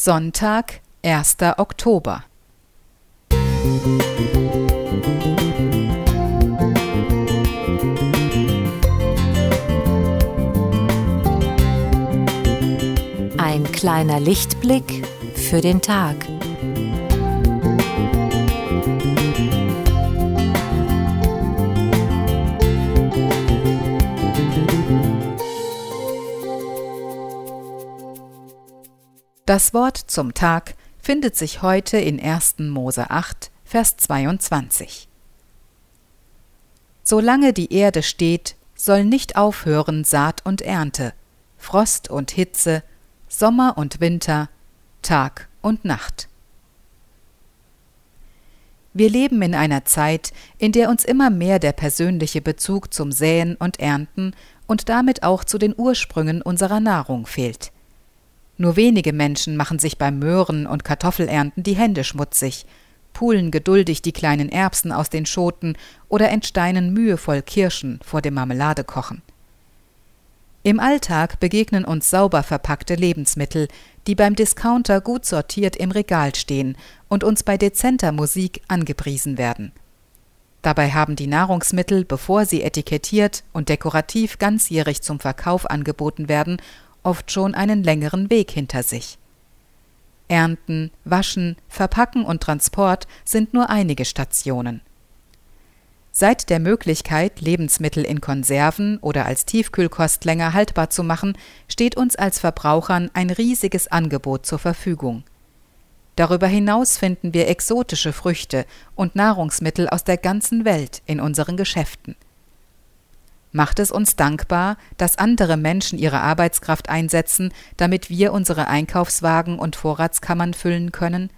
Sonntag, 1. Oktober. Ein kleiner Lichtblick für den Tag. Das Wort zum Tag findet sich heute in 1. Mose 8, Vers 22. Solange die Erde steht, soll nicht aufhören Saat und Ernte, Frost und Hitze, Sommer und Winter, Tag und Nacht. Wir leben in einer Zeit, in der uns immer mehr der persönliche Bezug zum Säen und Ernten und damit auch zu den Ursprüngen unserer Nahrung fehlt. Nur wenige Menschen machen sich beim Möhren und Kartoffelernten die Hände schmutzig, pulen geduldig die kleinen Erbsen aus den Schoten oder entsteinen mühevoll Kirschen vor dem Marmeladekochen. Im Alltag begegnen uns sauber verpackte Lebensmittel, die beim Discounter gut sortiert im Regal stehen und uns bei dezenter Musik angepriesen werden. Dabei haben die Nahrungsmittel, bevor sie etikettiert und dekorativ ganzjährig zum Verkauf angeboten werden, oft schon einen längeren Weg hinter sich. Ernten, Waschen, Verpacken und Transport sind nur einige Stationen. Seit der Möglichkeit, Lebensmittel in Konserven oder als Tiefkühlkost länger haltbar zu machen, steht uns als Verbrauchern ein riesiges Angebot zur Verfügung. Darüber hinaus finden wir exotische Früchte und Nahrungsmittel aus der ganzen Welt in unseren Geschäften. Macht es uns dankbar, dass andere Menschen ihre Arbeitskraft einsetzen, damit wir unsere Einkaufswagen und Vorratskammern füllen können?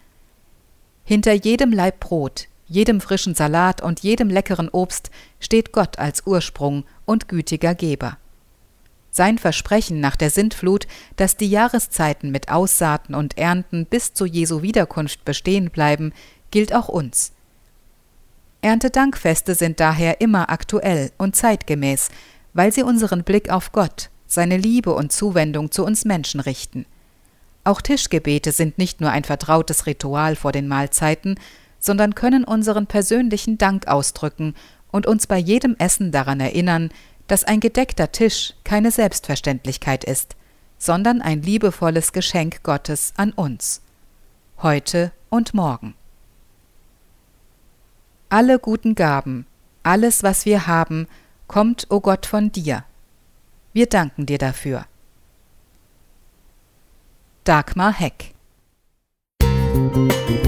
Hinter jedem Laib Brot, jedem frischen Salat und jedem leckeren Obst steht Gott als Ursprung und gütiger Geber. Sein Versprechen nach der Sintflut, dass die Jahreszeiten mit Aussaaten und Ernten bis zu Jesu Wiederkunft bestehen bleiben, gilt auch uns. Erntedankfeste sind daher immer aktuell und zeitgemäß, weil sie unseren Blick auf Gott, seine Liebe und Zuwendung zu uns Menschen richten. Auch Tischgebete sind nicht nur ein vertrautes Ritual vor den Mahlzeiten, sondern können unseren persönlichen Dank ausdrücken und uns bei jedem Essen daran erinnern, dass ein gedeckter Tisch keine Selbstverständlichkeit ist, sondern ein liebevolles Geschenk Gottes an uns. Heute und morgen. Alle guten Gaben, alles, was wir haben, kommt, o oh Gott, von dir. Wir danken dir dafür. Dagmar Heck Musik